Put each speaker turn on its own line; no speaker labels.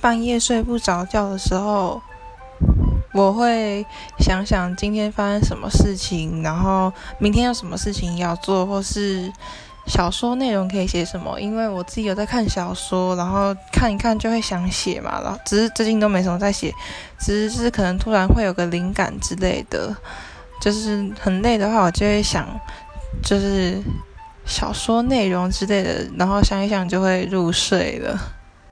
半夜睡不着觉的时候，我会想想今天发生什么事情，然后明天有什么事情要做，或是小说内容可以写什么，因为我自己有在看小说，然后看一看就会想写嘛，然后只是最近都没什么在写。只是是可能突然会有个灵感之类的，就是很累的话，我就会想，就是小说内容之类的，然后想一想就会入睡了。